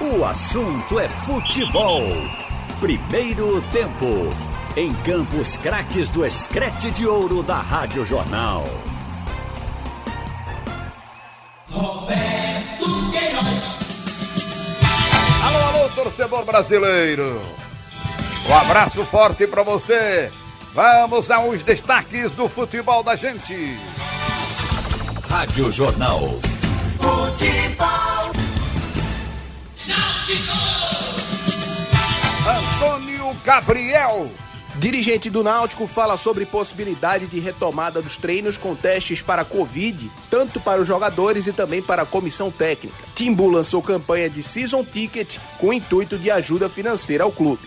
O assunto é futebol. Primeiro tempo. Em Campos Craques do Escrete de Ouro da Rádio Jornal. Roberto Queiroz. Alô, alô, torcedor brasileiro. Um abraço forte para você. Vamos aos destaques do futebol da gente. Rádio Jornal. Futebol. Antônio Gabriel. Dirigente do Náutico fala sobre possibilidade de retomada dos treinos com testes para Covid, tanto para os jogadores e também para a comissão técnica. Timbu lançou campanha de Season Ticket com o intuito de ajuda financeira ao clube.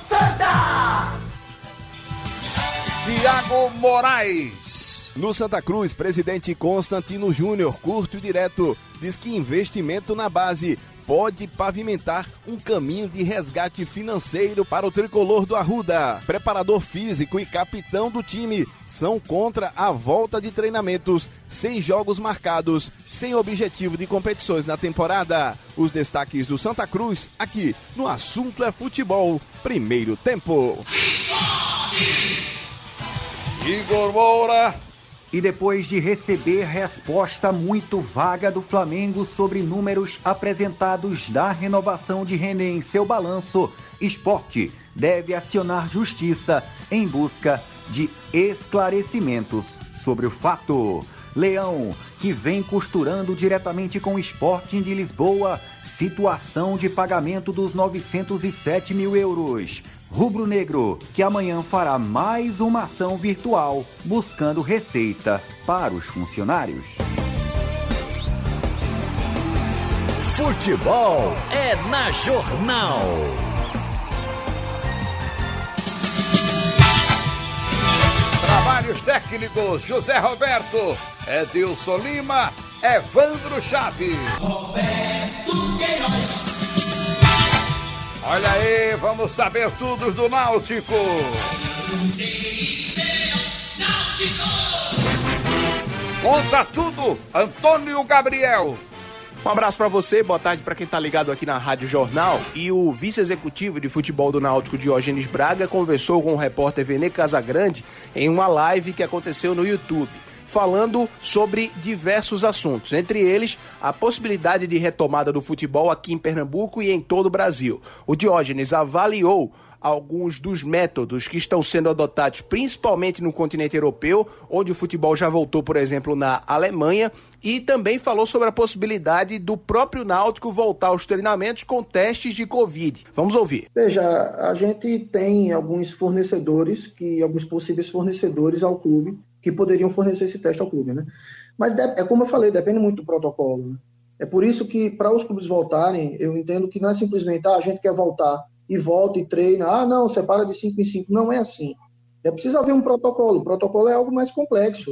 Tiago Moraes. No Santa Cruz, presidente Constantino Júnior, curto e direto, diz que investimento na base pode pavimentar um caminho de resgate financeiro para o tricolor do Arruda. Preparador físico e capitão do time são contra a volta de treinamentos sem jogos marcados, sem objetivo de competições na temporada. Os destaques do Santa Cruz aqui no Assunto é Futebol, primeiro tempo. Igor Moura. E depois de receber resposta muito vaga do Flamengo sobre números apresentados da renovação de René em seu balanço, Esporte deve acionar justiça em busca de esclarecimentos sobre o fato. Leão, que vem costurando diretamente com o Sporting de Lisboa, situação de pagamento dos 907 mil euros. Rubro Negro, que amanhã fará mais uma ação virtual buscando receita para os funcionários. Futebol é na Jornal. Trabalhos técnicos José Roberto, Edilson Lima, Evandro Chaves. Roberto Queiroz. Olha aí, vamos saber tudo do Náutico. Conta tudo, Antônio Gabriel. Um abraço para você, boa tarde para quem tá ligado aqui na Rádio Jornal. E o vice-executivo de futebol do Náutico, Diógenes Braga, conversou com o repórter Vene Casagrande em uma live que aconteceu no YouTube falando sobre diversos assuntos, entre eles a possibilidade de retomada do futebol aqui em Pernambuco e em todo o Brasil. O Diógenes avaliou alguns dos métodos que estão sendo adotados principalmente no continente europeu, onde o futebol já voltou, por exemplo, na Alemanha, e também falou sobre a possibilidade do próprio Náutico voltar aos treinamentos com testes de Covid. Vamos ouvir. Veja, a gente tem alguns fornecedores, que alguns possíveis fornecedores ao clube que poderiam fornecer esse teste ao clube, né? Mas é como eu falei, depende muito do protocolo. Né? É por isso que para os clubes voltarem, eu entendo que não é simplesmente ah, a gente quer voltar e volta e treina, ah não, separa de 5 em 5, não é assim. É preciso haver um protocolo. O protocolo é algo mais complexo.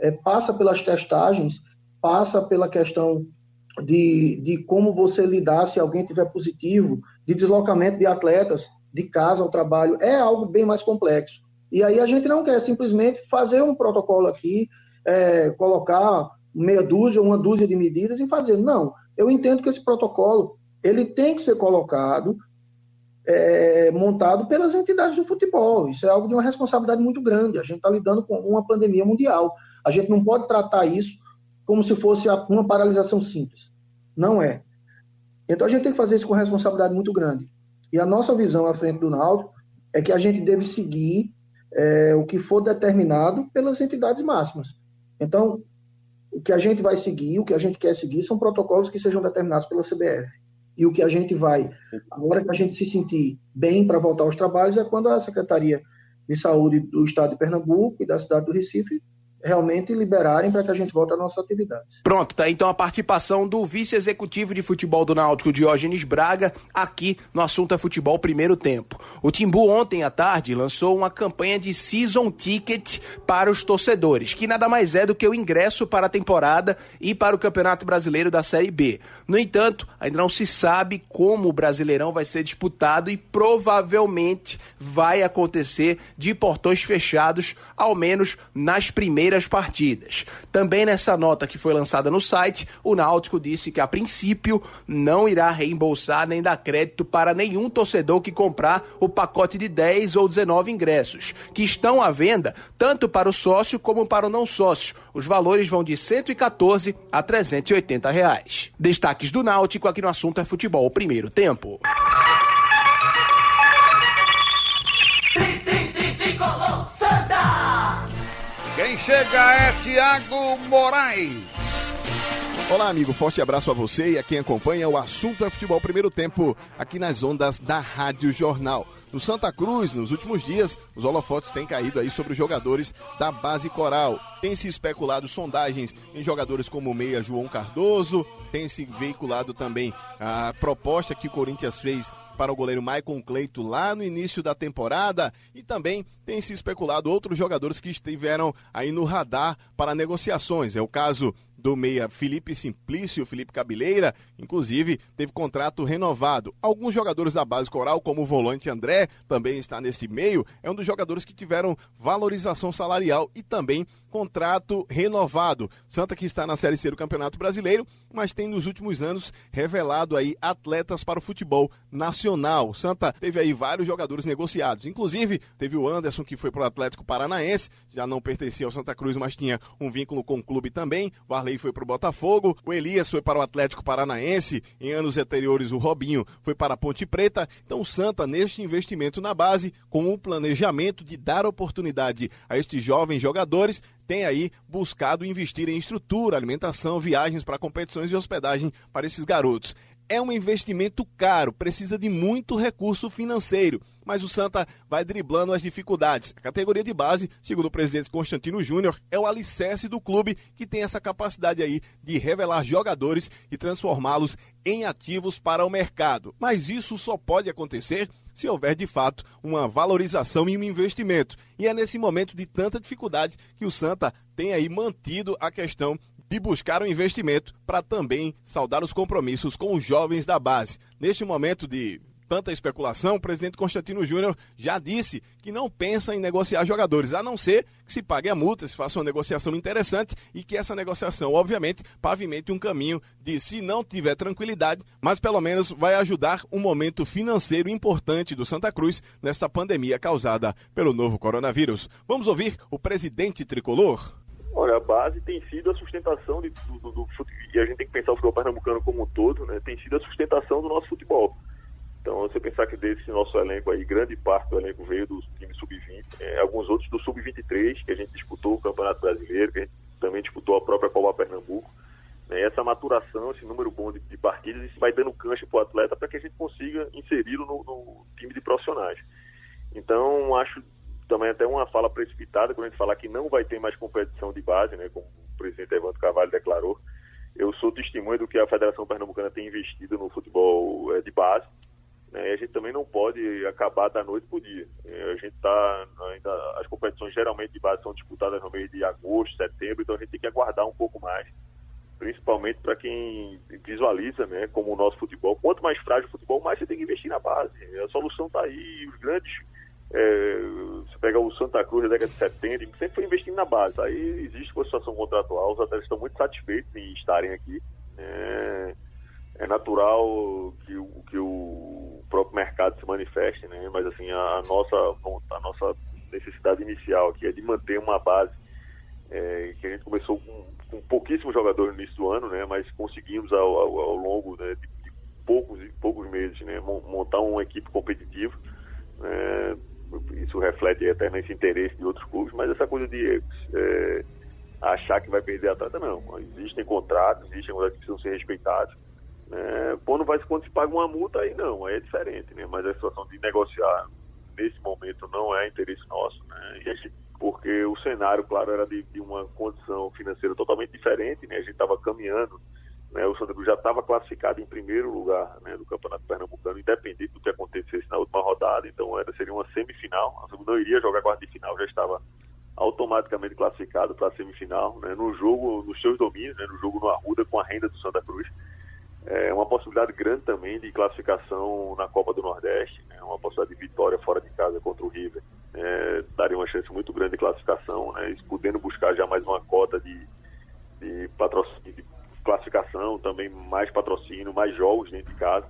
É, passa pelas testagens, passa pela questão de, de como você lidar se alguém tiver positivo, de deslocamento de atletas de casa ao trabalho, é algo bem mais complexo. E aí a gente não quer simplesmente fazer um protocolo aqui, é, colocar meia dúzia, uma dúzia de medidas e fazer. Não, eu entendo que esse protocolo ele tem que ser colocado, é, montado pelas entidades do futebol. Isso é algo de uma responsabilidade muito grande. A gente está lidando com uma pandemia mundial. A gente não pode tratar isso como se fosse uma paralisação simples. Não é. Então a gente tem que fazer isso com responsabilidade muito grande. E a nossa visão à frente do Náutico é que a gente deve seguir é, o que for determinado pelas entidades máximas. Então, o que a gente vai seguir, o que a gente quer seguir, são protocolos que sejam determinados pela CBF. E o que a gente vai, a hora que a gente se sentir bem para voltar aos trabalhos, é quando a Secretaria de Saúde do Estado de Pernambuco e da cidade do Recife realmente liberarem para que a gente volte às nossas atividades. Pronto, tá então a participação do vice-executivo de futebol do Náutico, Diógenes Braga, aqui no Assunto é Futebol Primeiro Tempo. O Timbu ontem à tarde lançou uma campanha de Season Ticket para os torcedores, que nada mais é do que o ingresso para a temporada e para o Campeonato Brasileiro da Série B. No entanto, ainda não se sabe como o Brasileirão vai ser disputado e provavelmente vai acontecer de portões fechados, ao menos nas primeiras primeiras partidas. Também nessa nota que foi lançada no site, o Náutico disse que a princípio não irá reembolsar nem dar crédito para nenhum torcedor que comprar o pacote de 10 ou 19 ingressos, que estão à venda tanto para o sócio como para o não sócio. Os valores vão de 114 a 380 reais. Destaques do Náutico aqui no assunto é futebol primeiro tempo. Chega é Tiago Moraes. Olá, amigo. Forte abraço a você e a quem acompanha o assunto é futebol primeiro tempo aqui nas ondas da Rádio Jornal. No Santa Cruz, nos últimos dias, os holofotes têm caído aí sobre os jogadores da base coral. Tem se especulado sondagens em jogadores como o meia João Cardoso, tem se veiculado também a proposta que o Corinthians fez para o goleiro Maicon Cleito lá no início da temporada e também tem se especulado outros jogadores que estiveram aí no radar para negociações. É o caso do meia Felipe Simplício, Felipe Cabeleira, inclusive teve contrato renovado. Alguns jogadores da base coral, como o volante André, também está nesse meio, é um dos jogadores que tiveram valorização salarial e também contrato renovado. Santa que está na Série C do Campeonato Brasileiro, mas tem nos últimos anos revelado aí atletas para o futebol nacional. Santa teve aí vários jogadores negociados, inclusive teve o Anderson que foi para o Atlético Paranaense, já não pertencia ao Santa Cruz, mas tinha um vínculo com o clube também. O Arley foi para o Botafogo, o Elias foi para o Atlético Paranaense, em anos anteriores o Robinho foi para a Ponte Preta. Então o Santa neste investimento na base, com o planejamento de dar oportunidade a estes jovens jogadores, tem aí buscado investir em estrutura, alimentação, viagens para competições e hospedagem para esses garotos. É um investimento caro, precisa de muito recurso financeiro, mas o Santa vai driblando as dificuldades. A categoria de base, segundo o presidente Constantino Júnior, é o alicerce do clube que tem essa capacidade aí de revelar jogadores e transformá-los em ativos para o mercado. Mas isso só pode acontecer se houver de fato uma valorização e um investimento. E é nesse momento de tanta dificuldade que o Santa tem aí mantido a questão de buscar um investimento para também saudar os compromissos com os jovens da base. Neste momento de tanta especulação, o presidente Constantino Júnior já disse que não pensa em negociar jogadores, a não ser que se pague a multa, se faça uma negociação interessante e que essa negociação, obviamente, pavimente um caminho de, se não tiver tranquilidade, mas pelo menos vai ajudar um momento financeiro importante do Santa Cruz nesta pandemia causada pelo novo coronavírus. Vamos ouvir o presidente tricolor. Olha, a base tem sido a sustentação de, do, do, do e a gente tem que pensar o futebol pernambucano como um todo, né? Tem sido a sustentação do nosso futebol. Então, você pensar que desse nosso elenco aí, grande parte do elenco veio do time sub-20, é, alguns outros do sub-23, que a gente disputou o Campeonato Brasileiro, que a gente também disputou a própria Copa Pernambuco. Né? Essa maturação, esse número bom de, de partidas, isso vai dando cancha para o atleta para que a gente consiga inseri-lo no, no time de profissionais. Então, acho também até uma fala precipitada quando a gente falar que não vai ter mais competição de base, né, como o presidente Evandro Carvalho declarou. Eu sou testemunha do que a Federação Pernambucana tem investido no futebol é, de base. Né, e a gente também não pode acabar da noite para o dia. É, a gente está ainda as competições geralmente de base são disputadas no mês de agosto, setembro, então a gente tem que aguardar um pouco mais, principalmente para quem visualiza, né, como o nosso futebol. Quanto mais frágil o futebol, mais você tem que investir na base. A solução está aí, os grandes é, você pega o Santa Cruz da década de 70, sempre foi investindo na base. Aí existe uma situação contratual, os atletas estão muito satisfeitos em estarem aqui. É, é natural que, o, que o próprio mercado se manifeste, né? mas assim, a, nossa, a nossa necessidade inicial aqui é de manter uma base é, que a gente começou com, com pouquíssimos jogadores no início do ano, né? mas conseguimos ao, ao, ao longo né, de, de, poucos, poucos meses né? montar uma equipe competitiva. Né? Isso reflete nesse interesse de outros clubes, mas essa coisa de é, achar que vai perder atleta, não. Existem contratos, existem contratos que precisam ser respeitados. Né? Quando, vai, quando se paga uma multa, aí não, aí é diferente, né? Mas a situação de negociar nesse momento não é interesse nosso, né? Gente, porque o cenário, claro, era de, de uma condição financeira totalmente diferente, né? A gente estava caminhando né, o Santa Cruz já estava classificado em primeiro lugar né, do Campeonato Pernambucano, independente do que acontecesse na última rodada. Então era, seria uma semifinal. A não iria jogar quarta de final, já estava automaticamente classificado para a semifinal. Né, no jogo, nos seus domínios, né, no jogo no Arruda com a renda do Santa Cruz. É uma possibilidade grande também de classificação na Copa do Nordeste, né, uma possibilidade de vitória fora de casa contra o River. é, daria uma chance muito grande de classificação, né, podendo buscar já mais uma cota de, de, patrocínio, de classificação, também mais patrocínio, mais jogos dentro de casa.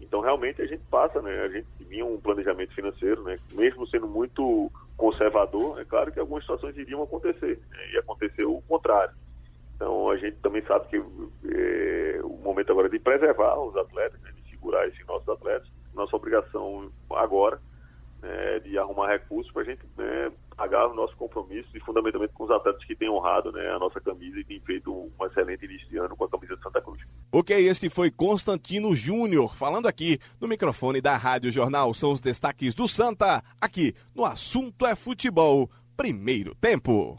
Então, realmente, a gente passa, né? A gente vinha um planejamento financeiro, né? Mesmo sendo muito conservador, é claro que algumas situações iriam acontecer, né? e aconteceu o contrário. Então, a gente também sabe que é, o momento agora é de preservar os atletas, né? de segurar esses nossos atletas. Nossa obrigação agora é de arrumar recursos para a gente né, pagar o nosso compromisso e fundamentalmente com os atletas que têm honrado né, a nossa camisa e têm feito um excelente início de ano com a camisa de Santa Cruz. Ok, esse foi Constantino Júnior falando aqui no microfone da Rádio Jornal. São os destaques do Santa aqui no Assunto é Futebol. Primeiro tempo.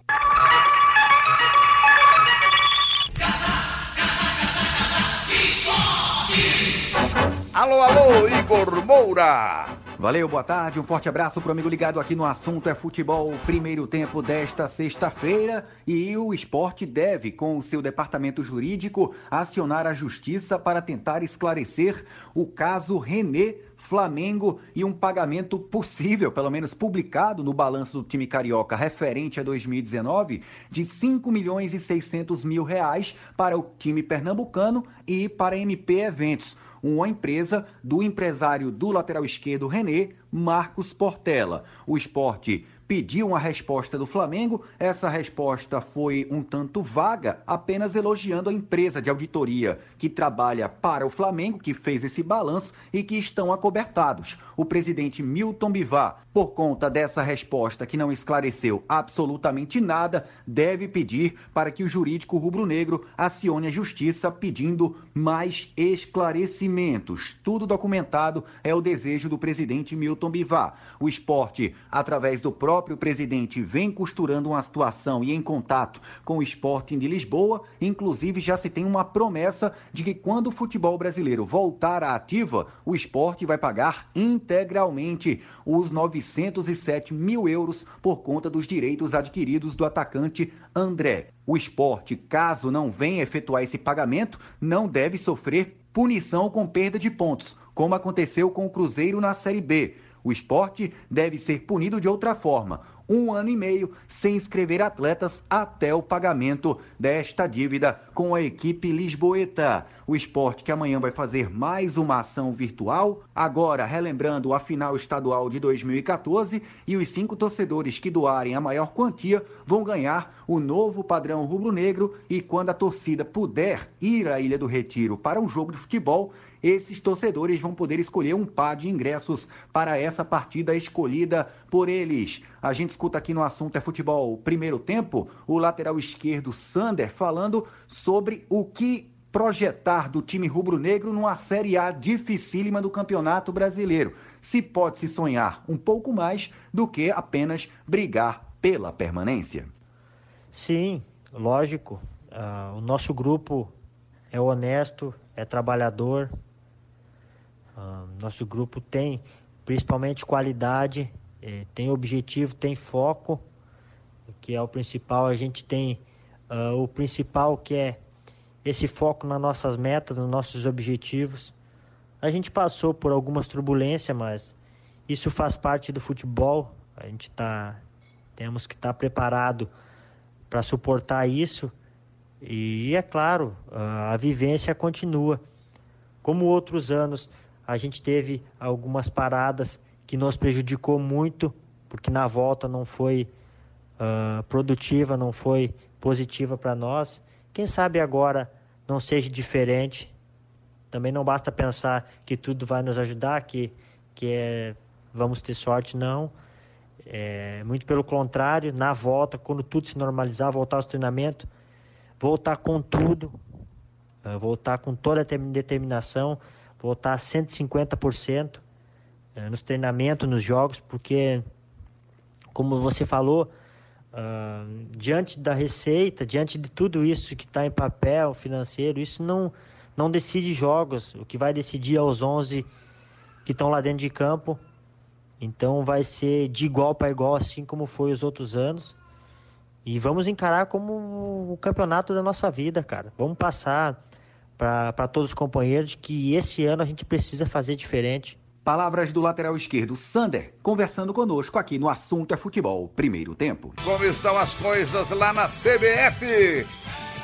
Alô, alô, Igor Moura. Valeu, boa tarde, um forte abraço pro amigo ligado aqui no assunto é futebol, primeiro tempo desta sexta-feira e o esporte deve, com o seu departamento jurídico, acionar a justiça para tentar esclarecer o caso René Flamengo e um pagamento possível, pelo menos publicado no balanço do time carioca referente a 2019, de 5 milhões e 600 mil reais para o time pernambucano e para a MP Eventos uma empresa do empresário do lateral esquerdo René, Marcos Portela. O esporte pediu uma resposta do Flamengo. Essa resposta foi um tanto vaga, apenas elogiando a empresa de auditoria que trabalha para o Flamengo, que fez esse balanço e que estão acobertados. O presidente Milton Bivar, por conta dessa resposta que não esclareceu absolutamente nada, deve pedir para que o jurídico rubro-negro acione a justiça pedindo mais esclarecimentos. Tudo documentado é o desejo do presidente Milton Bivar. O esporte, através do próprio presidente vem costurando uma situação e em contato com o Sporting de Lisboa, inclusive já se tem uma promessa de que quando o futebol brasileiro voltar à ativa, o esporte vai pagar integralmente os 907 mil euros por conta dos direitos adquiridos do atacante André. O esporte, caso não venha efetuar esse pagamento, não deve sofrer punição com perda de pontos, como aconteceu com o Cruzeiro na Série B. O esporte deve ser punido de outra forma, um ano e meio sem inscrever atletas até o pagamento desta dívida com a equipe lisboeta. O esporte que amanhã vai fazer mais uma ação virtual, agora relembrando a final estadual de 2014 e os cinco torcedores que doarem a maior quantia vão ganhar o novo padrão rubro-negro e quando a torcida puder ir à Ilha do Retiro para um jogo de futebol, esses torcedores vão poder escolher um par de ingressos para essa partida escolhida por eles. A gente escuta aqui no assunto é futebol primeiro tempo o lateral esquerdo Sander falando sobre o que projetar do time rubro-negro numa Série A dificílima do Campeonato Brasileiro. Se pode se sonhar um pouco mais do que apenas brigar pela permanência. Sim, lógico. Uh, o nosso grupo é honesto, é trabalhador, Nosso grupo tem principalmente qualidade, eh, tem objetivo, tem foco, que é o principal. A gente tem uh, o principal que é esse foco nas nossas metas, nos nossos objetivos. A gente passou por algumas turbulências, mas isso faz parte do futebol. A gente tá, temos que estar tá preparado para suportar isso. E é claro, a vivência continua. Como outros anos, a gente teve algumas paradas que nos prejudicou muito, porque na volta não foi uh, produtiva, não foi positiva para nós. Quem sabe agora não seja diferente. Também não basta pensar que tudo vai nos ajudar, que, que é, vamos ter sorte, não. É, muito pelo contrário, na volta, quando tudo se normalizar, voltar ao treinamento, voltar com tudo, voltar com toda a determinação, voltar a 150% é, nos treinamentos, nos jogos, porque, como você falou, uh, diante da receita, diante de tudo isso que está em papel financeiro, isso não, não decide jogos. O que vai decidir é os 11 que estão lá dentro de campo. Então vai ser de igual para igual, assim como foi os outros anos. E vamos encarar como o campeonato da nossa vida, cara. Vamos passar para todos os companheiros que esse ano a gente precisa fazer diferente. Palavras do lateral esquerdo Sander, conversando conosco aqui no Assunto é Futebol, primeiro tempo. Como estão as coisas lá na CBF?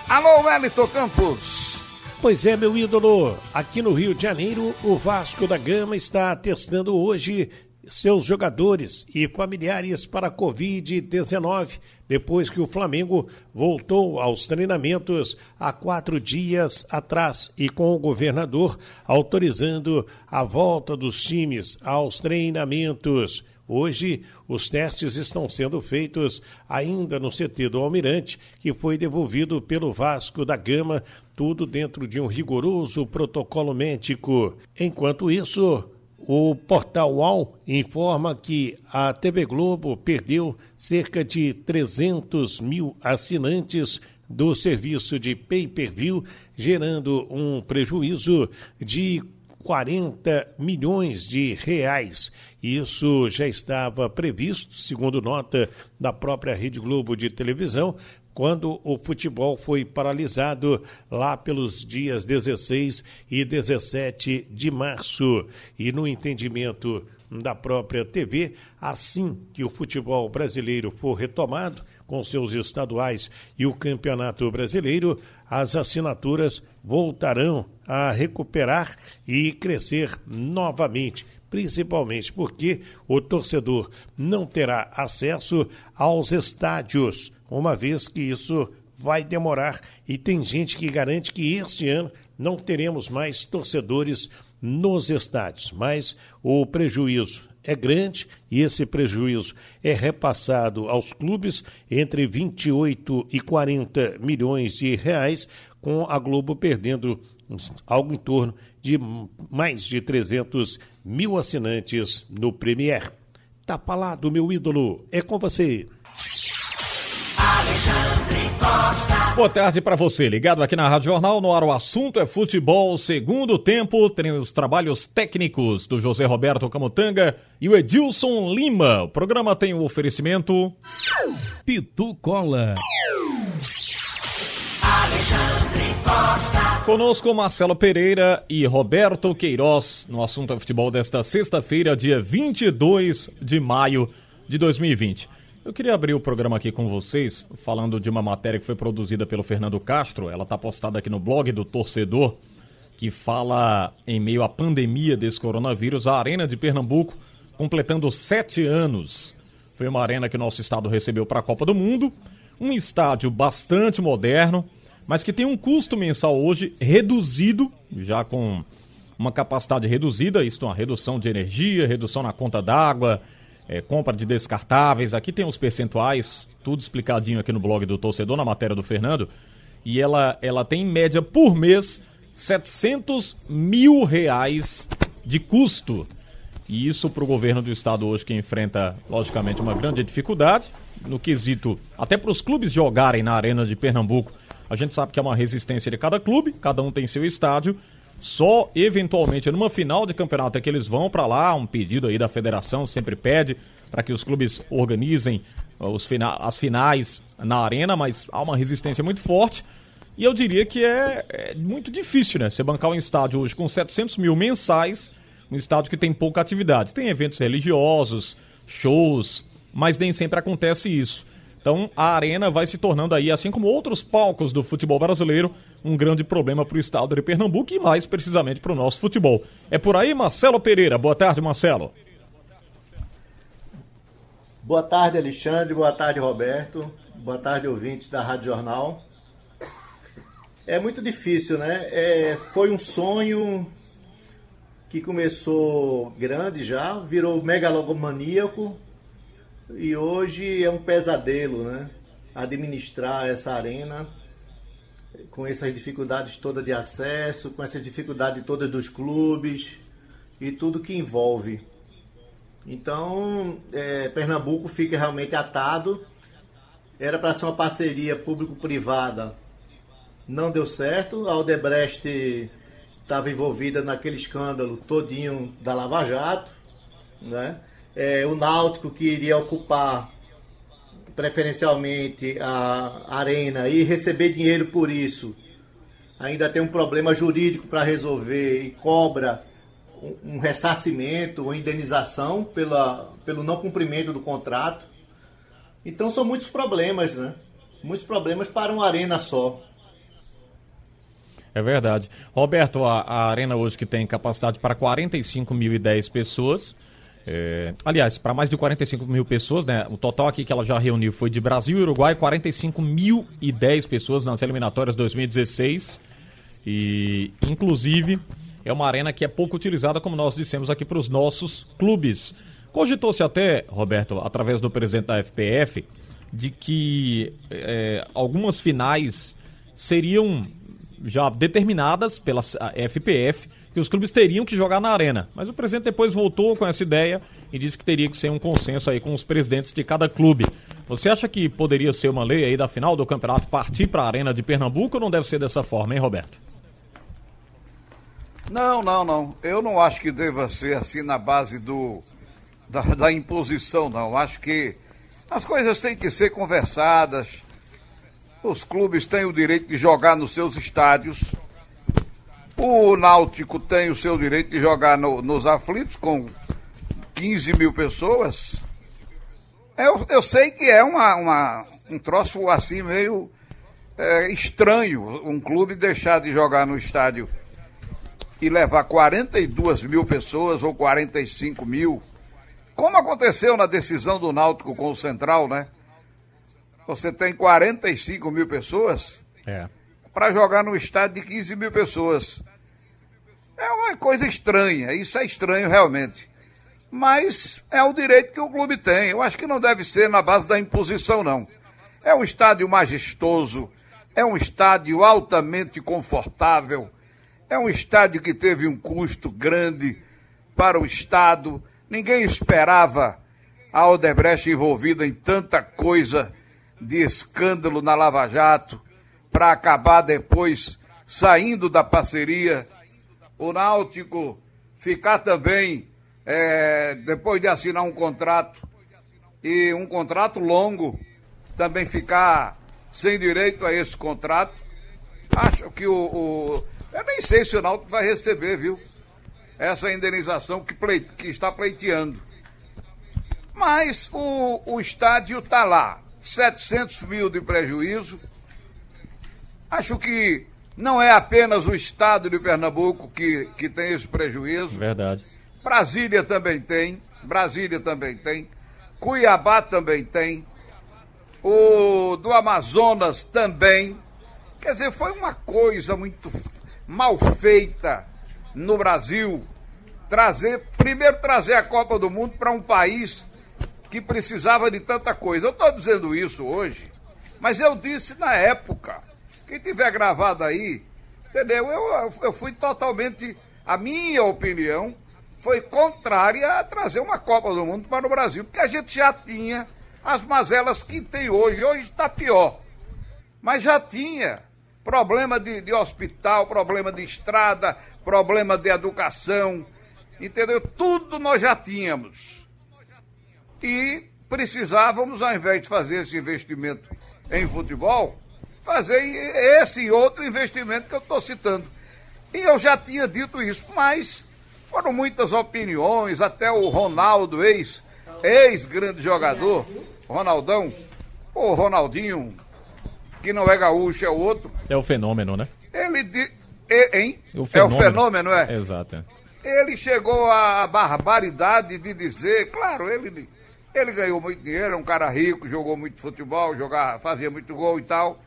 Alô, Wellington Campos. Pois é, meu ídolo. Aqui no Rio de Janeiro, o Vasco da Gama está testando hoje seus jogadores e familiares para a Covid-19, depois que o Flamengo voltou aos treinamentos há quatro dias atrás e com o governador autorizando a volta dos times aos treinamentos. Hoje, os testes estão sendo feitos ainda no CT do Almirante, que foi devolvido pelo Vasco da Gama, tudo dentro de um rigoroso protocolo médico. Enquanto isso, o portal UOL informa que a TV Globo perdeu cerca de 300 mil assinantes do serviço de pay-per-view, gerando um prejuízo de 40 milhões de reais. Isso já estava previsto, segundo nota da própria Rede Globo de televisão, quando o futebol foi paralisado lá pelos dias 16 e 17 de março. E no entendimento da própria TV, assim que o futebol brasileiro for retomado, com seus estaduais e o Campeonato Brasileiro, as assinaturas voltarão a recuperar e crescer novamente principalmente porque o torcedor não terá acesso aos estádios uma vez que isso vai demorar e tem gente que garante que este ano não teremos mais torcedores nos estádios, mas o prejuízo é grande e esse prejuízo é repassado aos clubes entre 28 e 40 milhões de reais, com a Globo perdendo algo em torno de mais de 300 mil assinantes no Premier. Tá falado, meu ídolo, é com você. Alexandre Costa. Boa tarde para você, ligado aqui na Rádio Jornal, no ar o assunto é futebol, segundo tempo, tem os trabalhos técnicos do José Roberto Camutanga e o Edilson Lima. O programa tem o oferecimento Pitu Cola. Alexandre Costa. Conosco Marcelo Pereira e Roberto Queiroz no assunto é futebol desta sexta-feira, dia 22 de maio de 2020. Eu queria abrir o programa aqui com vocês, falando de uma matéria que foi produzida pelo Fernando Castro. Ela está postada aqui no blog do torcedor, que fala em meio à pandemia desse coronavírus, a Arena de Pernambuco, completando sete anos. Foi uma arena que nosso estado recebeu para a Copa do Mundo. Um estádio bastante moderno, mas que tem um custo mensal hoje reduzido, já com uma capacidade reduzida, isto é, uma redução de energia, redução na conta d'água é, compra de descartáveis. Aqui tem os percentuais, tudo explicadinho aqui no blog do torcedor, na matéria do Fernando. E ela, ela tem em média por mês 700 mil reais de custo. E isso para o governo do estado hoje que enfrenta, logicamente, uma grande dificuldade no quesito, até para os clubes jogarem na Arena de Pernambuco. A gente sabe que é uma resistência de cada clube, cada um tem seu estádio. Só eventualmente numa final de campeonato é que eles vão para lá, um pedido aí da federação sempre pede para que os clubes organizem uh, os fina as finais na arena, mas há uma resistência muito forte. E eu diria que é, é, muito difícil, né? Você bancar um estádio hoje com 700 mil mensais, um estádio que tem pouca atividade. Tem eventos religiosos, shows, mas nem sempre acontece isso. Então a arena vai se tornando aí, assim como outros palcos do futebol brasileiro, um grande problema para o estado de Pernambuco e mais precisamente para o nosso futebol. É por aí, Marcelo Pereira. Boa tarde, Marcelo. Boa tarde, Alexandre. Boa tarde, Roberto. Boa tarde, ouvintes da Rádio Jornal. É muito difícil, né? É, foi um sonho que começou grande já, virou megalomaníaco, e hoje é um pesadelo, né? Administrar essa arena com essas dificuldades todas de acesso, com essas dificuldades todas dos clubes e tudo que envolve. Então, é, Pernambuco fica realmente atado. Era para ser uma parceria público-privada, não deu certo. A Aldebrecht estava envolvida naquele escândalo todinho da Lava Jato, né? é, o Náutico que iria ocupar preferencialmente a arena e receber dinheiro por isso, ainda tem um problema jurídico para resolver e cobra um, ressarcimento, uma indenização pela, pelo não cumprimento do contrato. Então são muitos problemas, né? Muitos problemas para uma arena só. É verdade. Roberto, a, a arena hoje que tem capacidade para 45.010 pessoas. É, aliás, para mais de 45 mil pessoas, né? O total aqui que ela já reuniu foi de Brasil e Uruguai, 45.010 pessoas nas eliminatórias 2016. E, inclusive, é uma arena que é pouco utilizada, como nós dissemos aqui, para os nossos clubes. Cogitou-se até, Roberto, através do presidente da FPF, de que é, algumas finais seriam já determinadas pela FPF que os clubes teriam que jogar na arena. Mas o presidente depois voltou com essa ideia e disse que teria que ser um consenso aí com os presidentes de cada clube. Você acha que poderia ser uma lei aí da final do campeonato partir para a arena de Pernambuco ou não deve ser dessa forma, hein, Roberto? Não, não, não. Eu não acho que deva ser assim na base do da, da imposição, não. Acho que as coisas têm que ser conversadas. Os clubes têm o direito de jogar nos seus estádios. O Náutico tem o seu direito de jogar no, nos aflitos com 15 mil pessoas. Eu, eu sei que é uma, uma, um troço assim meio é, estranho um clube deixar de jogar no estádio e levar 42 mil pessoas ou 45 mil, como aconteceu na decisão do Náutico com o Central, né? Você tem 45 mil pessoas é. para jogar no estádio de 15 mil pessoas. É uma coisa estranha, isso é estranho realmente. Mas é o direito que o clube tem. Eu acho que não deve ser na base da imposição, não. É um estádio majestoso, é um estádio altamente confortável é um estádio que teve um custo grande para o Estado. Ninguém esperava a Odebrecht envolvida em tanta coisa de escândalo na Lava Jato para acabar depois saindo da parceria. O Náutico ficar também, é, depois de assinar um contrato, e um contrato longo, também ficar sem direito a esse contrato. Acho que o, o eu nem sei se o Náutico vai receber, viu? Essa indenização que, que está pleiteando. Mas o, o estádio está lá. 700 mil de prejuízo. Acho que não é apenas o estado de Pernambuco que, que tem esse prejuízo. Verdade. Brasília também tem. Brasília também tem. Cuiabá também tem. O do Amazonas também. Quer dizer, foi uma coisa muito mal feita no Brasil. Trazer, primeiro trazer a Copa do Mundo para um país que precisava de tanta coisa. Eu estou dizendo isso hoje, mas eu disse na época. Quem tiver gravado aí, entendeu? Eu, eu fui totalmente. A minha opinião foi contrária a trazer uma Copa do Mundo para o Brasil, porque a gente já tinha as mazelas que tem hoje. Hoje está pior. Mas já tinha problema de, de hospital, problema de estrada, problema de educação, entendeu? Tudo nós já tínhamos. E precisávamos, ao invés de fazer esse investimento em futebol, fazer esse outro investimento que eu estou citando. E eu já tinha dito isso, mas foram muitas opiniões, até o Ronaldo, ex, ex-grande jogador, Ronaldão, o Ronaldinho, que não é gaúcho, é outro. É o fenômeno, né? Ele. De, hein? O é o fenômeno, é? Exato. É. Ele chegou à barbaridade de dizer, claro, ele, ele ganhou muito dinheiro, é um cara rico, jogou muito futebol, jogava, fazia muito gol e tal,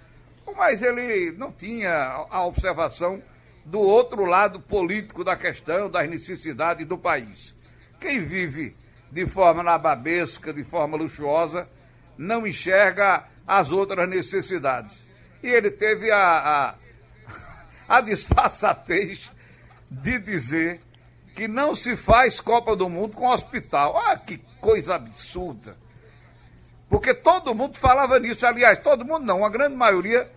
mas ele não tinha a observação do outro lado político da questão, das necessidades do país. Quem vive de forma nababesca, de forma luxuosa, não enxerga as outras necessidades. E ele teve a, a, a disfarçatez de dizer que não se faz Copa do Mundo com hospital. Ah, que coisa absurda. Porque todo mundo falava nisso. Aliás, todo mundo não, a grande maioria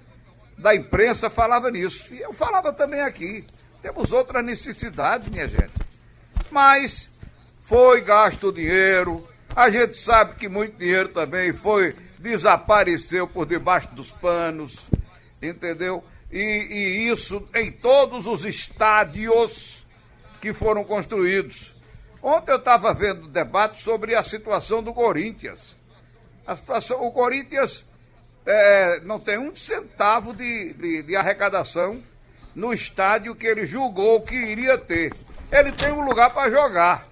da imprensa falava nisso. E eu falava também aqui. Temos outras necessidades, minha gente. Mas foi gasto dinheiro. A gente sabe que muito dinheiro também foi desapareceu por debaixo dos panos, entendeu? E, e isso em todos os estádios, que foram construídos. Ontem eu estava vendo debate sobre a situação do Corinthians. A situação, o Corinthians é, não tem um centavo de, de, de arrecadação no estádio que ele julgou que iria ter. Ele tem um lugar para jogar,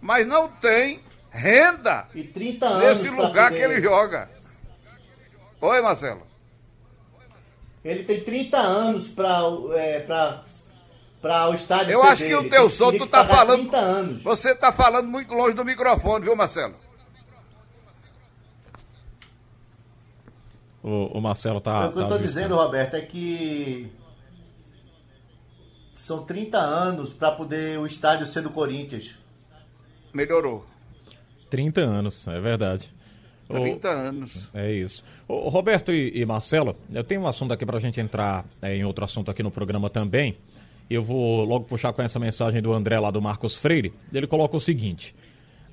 mas não tem renda E 30 anos nesse lugar que ele joga. Oi, Marcelo. Ele tem 30 anos para é, pra, pra o estádio Eu acho que o teu som, tu tá pagar falando. 30 anos. Você tá falando muito longe do microfone, viu, Marcelo? O, o Marcelo tá. o que eu tá tô ajustando. dizendo, Roberto, é que são 30 anos para poder o estádio ser do Corinthians. Melhorou. 30 anos, é verdade. O- 30 anos. É isso. Ô, Roberto e, e Marcelo, eu tenho um assunto aqui pra gente entrar é, em outro assunto aqui no programa também. Eu vou logo puxar com essa mensagem do André lá do Marcos Freire. Ele coloca o seguinte: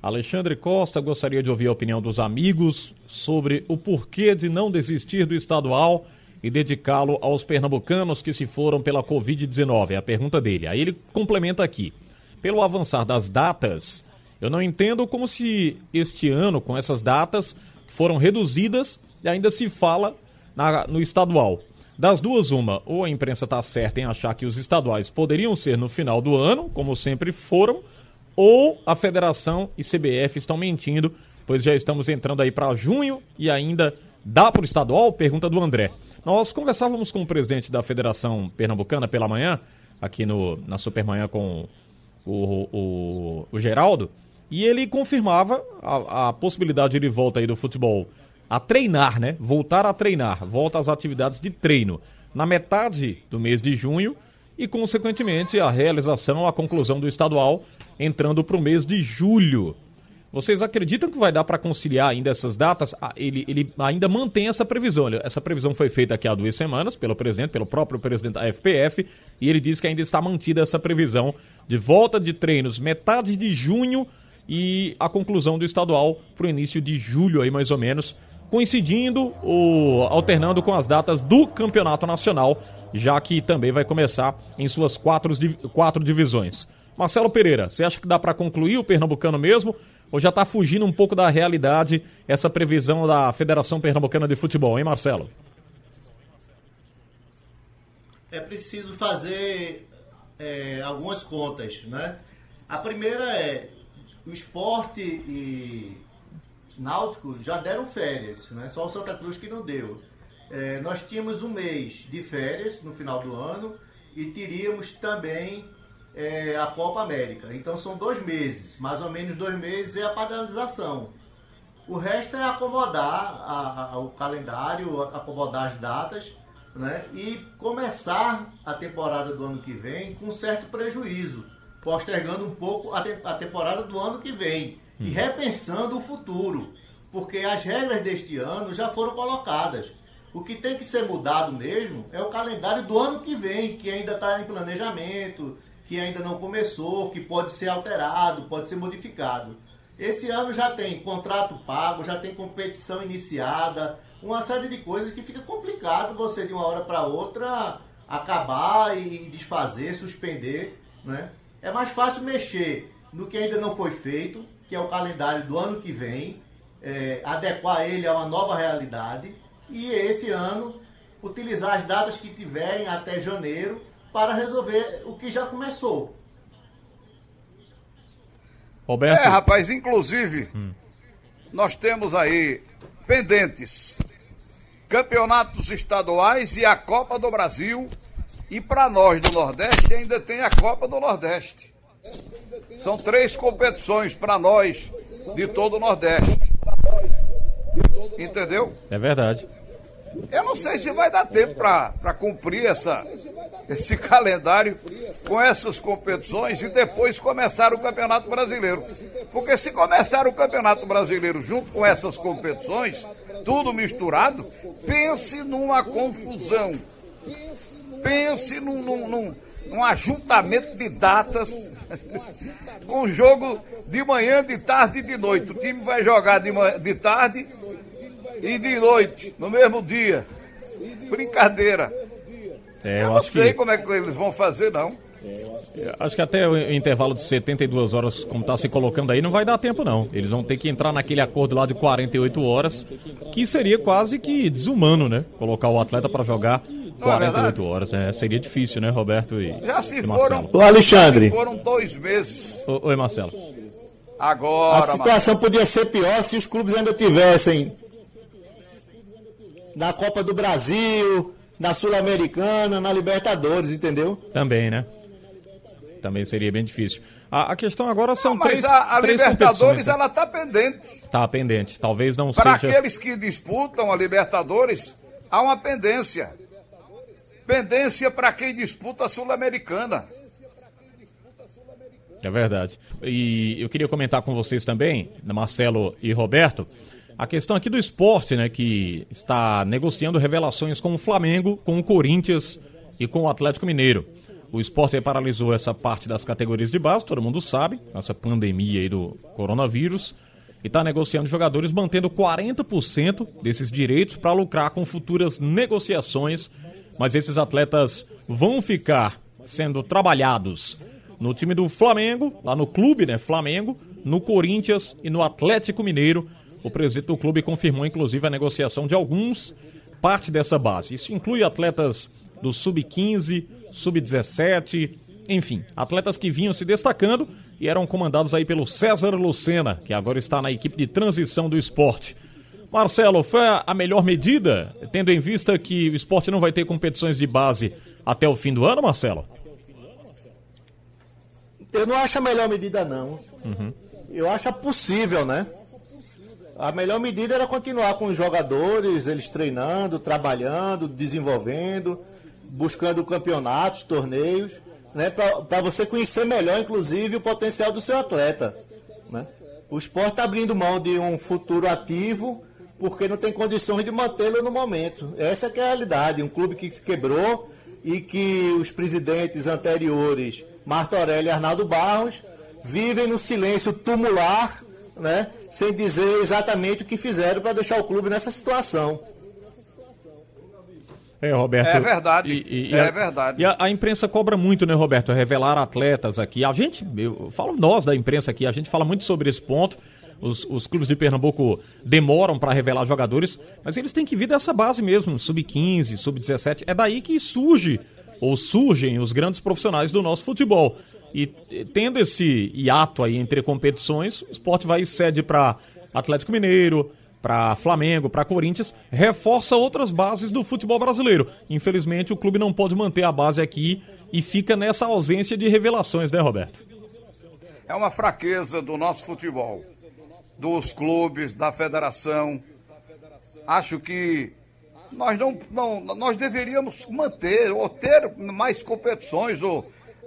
Alexandre Costa gostaria de ouvir a opinião dos amigos sobre o porquê de não desistir do estadual e dedicá-lo aos pernambucanos que se foram pela Covid-19. É a pergunta dele. Aí ele complementa aqui: pelo avançar das datas, eu não entendo como se este ano, com essas datas foram reduzidas, ainda se fala na- no estadual. Das duas, uma, ou a imprensa está certa em achar que os estaduais poderiam ser no final do ano, como sempre foram, ou a federação e CBF estão mentindo, pois já estamos entrando aí para junho e ainda dá para o estadual? Pergunta do André. Nós conversávamos com o presidente da Federação Pernambucana pela manhã, aqui no, na Supermanhã com o, o, o Geraldo, e ele confirmava a, a possibilidade de volta aí do futebol a treinar, né? Voltar a treinar, volta às atividades de treino na metade do mês de junho e, consequentemente, a realização, a conclusão do estadual entrando para o mês de julho. Vocês acreditam que vai dar para conciliar ainda essas datas? Ah, Ele, ele ainda mantém essa previsão. Essa previsão foi feita aqui há duas semanas pelo presidente, pelo próprio presidente da FPF, e ele diz que ainda está mantida essa previsão de volta de treinos metade de junho e a conclusão do estadual para o início de julho aí mais ou menos, coincidindo ou alternando com as datas do campeonato nacional, já que também vai começar em suas quatro, quatro divisões. Marcelo Pereira, você acha que dá para concluir o pernambucano mesmo? Ou já está fugindo um pouco da realidade essa previsão da Federação Pernambucana de Futebol, hein, Marcelo? É preciso fazer é, algumas contas, né? A primeira é o esporte e náutico já deram férias, né? Só o Santa Cruz que não deu. É, nós tínhamos um mês de férias no final do ano e teríamos também é, a Copa América. Então são dois meses, mais ou menos dois meses é a paralisação. O resto é acomodar a- a- o calendário, acomodar as datas né? e começar a temporada do ano que vem com certo prejuízo, postergando um pouco a, te- a temporada do ano que vem e repensando o futuro, porque as regras deste ano já foram colocadas. O que tem que ser mudado mesmo é o calendário do ano que vem, que ainda está em planejamento, que ainda não começou, que pode ser alterado, pode ser modificado. Esse ano já tem contrato pago, já tem competição iniciada, uma série de coisas que fica complicado você de uma hora para outra acabar e desfazer, suspender, né? É mais fácil mexer no que ainda não foi feito, que é o calendário do ano que vem, é, adequar ele a uma nova realidade e esse ano utilizar as datas que tiverem até janeiro para resolver o que já começou. Roberto? É, rapaz, inclusive, nós temos aí pendentes campeonatos estaduais e a Copa do Brasil. E para nós do Nordeste ainda tem a Copa do Nordeste. São três competições para nós de todo o Nordeste. Entendeu? É verdade. Eu não sei se vai dar tempo para cumprir essa, esse calendário com essas competições e depois começar o Campeonato Brasileiro. Porque se começar o Campeonato Brasileiro junto com essas competições, tudo misturado, pense numa confusão. Pense num, num, num, num ajuntamento de datas com jogo de manhã, de tarde e de noite. O time vai jogar de, de tarde e de noite, no mesmo dia. Brincadeira. É, eu eu não sei que como é que eles vão fazer, não. Acho que até o intervalo de 72 horas, como está se colocando aí, não vai dar tempo, não. Eles vão ter que entrar naquele acordo lá de 48 horas, que seria quase que desumano, né? Colocar o atleta para jogar 48 horas. É, seria difícil, né, Roberto e, Já se e foram. Marcelo? Ô, Alexandre. Já se foram dois meses. O- Oi, Marcelo. Agora. A situação podia ser pior se os clubes ainda tivessem na Copa do Brasil, na Sul-Americana, na Libertadores, entendeu? Também, né? Também seria bem difícil. A, a questão agora são Mas três, a, a três Libertadores, né? ela está pendente. Tá pendente. Talvez não Para seja. aqueles que disputam a Libertadores, há uma pendência. Pendência para quem disputa a Sul-Americana. É verdade. E eu queria comentar com vocês também, Marcelo e Roberto, a questão aqui do esporte, né, que está negociando revelações com o Flamengo, com o Corinthians e com o Atlético Mineiro. O esporte paralisou essa parte das categorias de base, todo mundo sabe, essa pandemia aí do coronavírus, e está negociando jogadores mantendo 40% desses direitos para lucrar com futuras negociações, mas esses atletas vão ficar sendo trabalhados no time do Flamengo, lá no clube, né, Flamengo, no Corinthians e no Atlético Mineiro. O presidente do clube confirmou, inclusive, a negociação de alguns parte dessa base. Isso inclui atletas do Sub-15, Sub-17, enfim, atletas que vinham se destacando e eram comandados aí pelo César Lucena, que agora está na equipe de transição do esporte. Marcelo, foi a melhor medida, tendo em vista que o esporte não vai ter competições de base até o fim do ano, Marcelo? Eu não acho a melhor medida, não. Uhum. Eu acho possível, né? A melhor medida era continuar com os jogadores, eles treinando, trabalhando, desenvolvendo, buscando campeonatos, torneios, né? Para você conhecer melhor, inclusive, o potencial do seu atleta. Né? O esporte está abrindo mão de um futuro ativo porque não tem condições de mantê-lo no momento. Essa é a realidade. Um clube que se quebrou e que os presidentes anteriores, Marta e Arnaldo Barros, vivem no silêncio tumular, né? sem dizer exatamente o que fizeram para deixar o clube nessa situação. É, Roberto. É verdade. E, e É a, verdade. E a, a imprensa cobra muito, né, Roberto? Revelar atletas aqui. A gente, eu falo nós da imprensa aqui, a gente fala muito sobre esse ponto. Os, os clubes de Pernambuco demoram para revelar jogadores, mas eles têm que vir dessa base mesmo, sub-15, sub-17. É daí que surge ou surgem os grandes profissionais do nosso futebol. E tendo esse hiato aí entre competições, o esporte vai e cede para Atlético Mineiro, para Flamengo, para Corinthians, reforça outras bases do futebol brasileiro. Infelizmente, o clube não pode manter a base aqui e fica nessa ausência de revelações, né, Roberto? É uma fraqueza do nosso futebol, dos clubes, da federação. Acho que nós não, não nós deveríamos manter ou ter mais competições. Ou,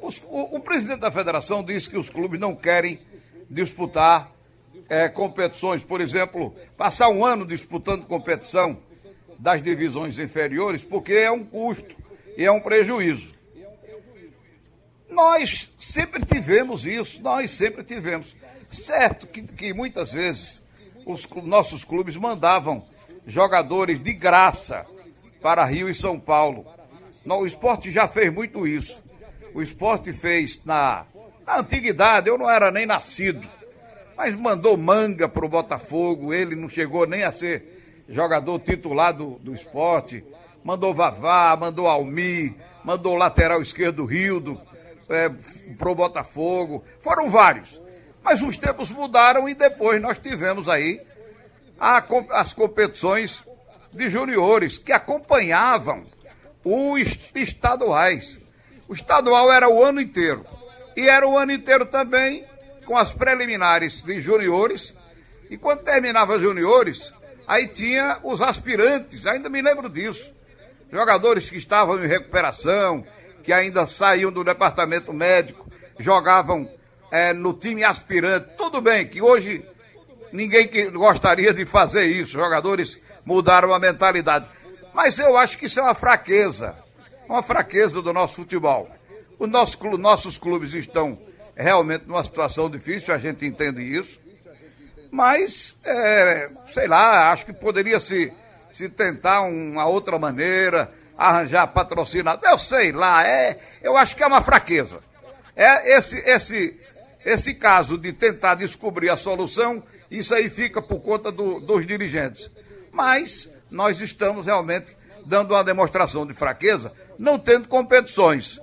os- o, o presidente da federação disse que os clubes não querem disputar eh, competições, por exemplo, passar um ano disputando competição das divisões inferiores, porque é um custo e é um prejuízo. Nós sempre tivemos isso, nós sempre tivemos. Certo que, que muitas vezes os nossos clubes mandavam jogadores de graça para Rio e São Paulo. O esporte já fez muito isso. O esporte fez na, na antiguidade, eu não era nem nascido, mas mandou manga para o Botafogo, ele não chegou nem a ser jogador titular do, do esporte. Mandou Vavá, mandou Almi, mandou lateral esquerdo Rildo é, para o Botafogo. Foram vários. Mas os tempos mudaram e depois nós tivemos aí a as competições de juniores que acompanhavam os estaduais. O estadual era o ano inteiro. E era o ano inteiro também com as preliminares de juniores. E quando terminava juniores, aí tinha os aspirantes, ainda me lembro disso. Jogadores que estavam em recuperação, que ainda saíam do departamento médico, jogavam eh, no time aspirante. Tudo bem que hoje ninguém que gostaria de fazer isso. Jogadores mudaram a mentalidade. Mas eu acho que isso é uma fraqueza. Uma fraqueza do nosso futebol. Os nossos, clu- nossos clubes estão realmente numa situação difícil, a gente entende isso. Mas, é, sei lá, acho que poderia se, se tentar uma outra maneira, arranjar patrocinador. Eu sei lá, é, eu acho que é uma fraqueza. É esse, esse, esse caso de tentar descobrir a solução, isso aí fica por conta do, dos dirigentes. Mas nós estamos realmente dando uma demonstração de fraqueza, não tendo competições.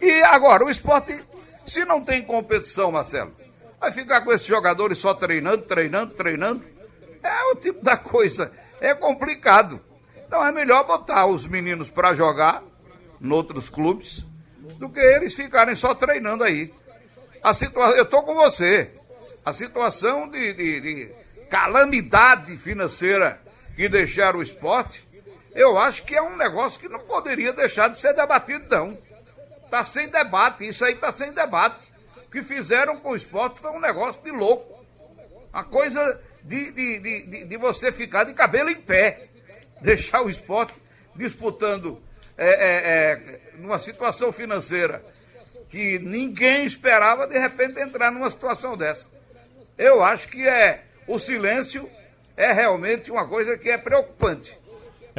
E agora, o esporte, se não tem competição, Marcelo, vai ficar com esses jogadores só treinando, treinando, treinando. É o tipo da coisa, é complicado. Então é melhor botar os meninos para jogar em outros clubes do que eles ficarem só treinando aí. A situação, eu estou com você. A situação de, de, de calamidade financeira que deixaram o esporte, eu acho que é um negócio que não poderia deixar de ser debatido, não. Está sem debate, isso aí está sem debate. O que fizeram com o esporte foi um negócio de louco. Uma coisa de, de, de, de você ficar de cabelo em pé. Deixar o esporte disputando é, é, é, numa situação financeira que ninguém esperava, de repente entrar numa situação dessa. Eu acho que é o silêncio é realmente uma coisa que é preocupante.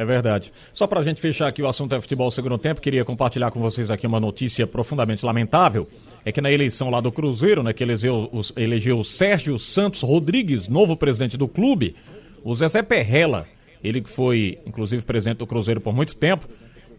É verdade. Só para a gente fechar aqui o assunto é futebol segundo tempo, queria compartilhar com vocês aqui uma notícia profundamente lamentável. É que na eleição lá do Cruzeiro, né, que elegeu, elegeu Sérgio Santos Rodrigues, novo presidente do clube, o Zezé Perrella, ele que foi, inclusive, presidente do Cruzeiro por muito tempo,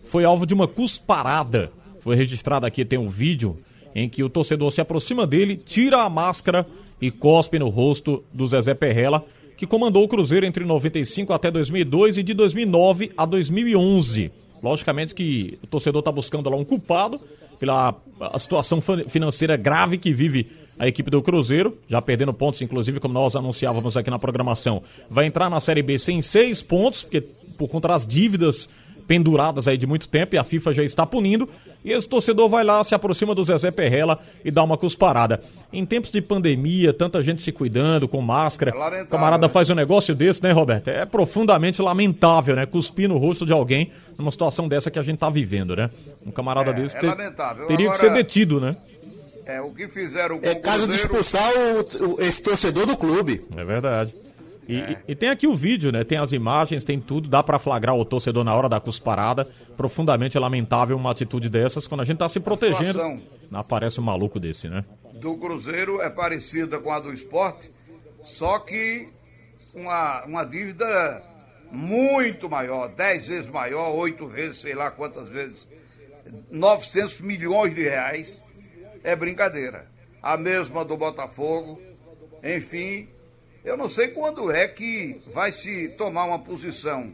foi alvo de uma cusparada. Foi registrado aqui, tem um vídeo em que o torcedor se aproxima dele, tira a máscara e cospe no rosto do Zezé Perrella, que comandou o Cruzeiro entre 95 até 2002 e de 2009 a 2011. Logicamente que o torcedor está buscando lá um culpado pela situação financeira grave que vive a equipe do Cruzeiro, já perdendo pontos, inclusive, como nós anunciávamos aqui na programação. Vai entrar na Série B sem seis pontos, porque por conta das dívidas penduradas aí de muito tempo e a FIFA já está punindo. E esse torcedor vai lá, se aproxima do Zezé Perrella e dá uma cusparada. Em tempos de pandemia, tanta gente se cuidando, com máscara. É o camarada né? faz um negócio desse, né, Roberto? É profundamente lamentável, né? Cuspir no rosto de alguém numa situação dessa que a gente está vivendo, né? Um camarada é, desse é ter... teria Agora... que ser detido, né? É, o que fizeram com É caso de expulsar o, o, esse torcedor do clube. É verdade. E, é. e, tem aqui o vídeo, né? Tem as imagens, tem tudo, dá para flagrar o torcedor na hora da cusparada. Profundamente lamentável uma atitude dessas quando a gente tá se protegendo. Não aparece um maluco desse, né? Do Cruzeiro é parecida com a do esporte, só que uma, uma dívida muito maior, 10 vezes maior, 8 vezes, sei lá quantas vezes, 900 milhões de reais, é brincadeira. A mesma do Botafogo, enfim, eu não sei quando é que vai se tomar uma posição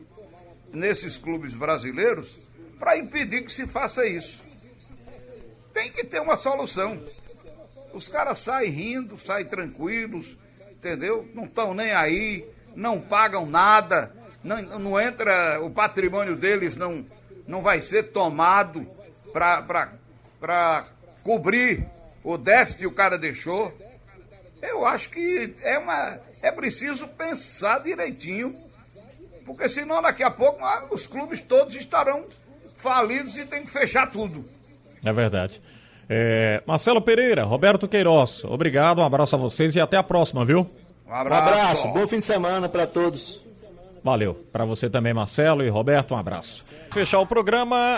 nesses clubes brasileiros para impedir que se faça isso. Tem que ter uma solução. Os caras saem rindo, saem tranquilos, entendeu? Não estão nem aí, não pagam nada, não, não entra, o patrimônio deles não, não vai ser tomado para cobrir o déficit que o cara deixou. Eu acho que é, uma, é preciso pensar direitinho, porque senão daqui a pouco ah, os clubes todos estarão falidos e tem que fechar tudo. É verdade. É, Marcelo Pereira, Roberto Queiroz, obrigado, um abraço a vocês e até a próxima, viu? Um abraço, um abraço bom fim de semana para todos. Valeu, para você também, Marcelo e Roberto, um abraço. Fechar o programa.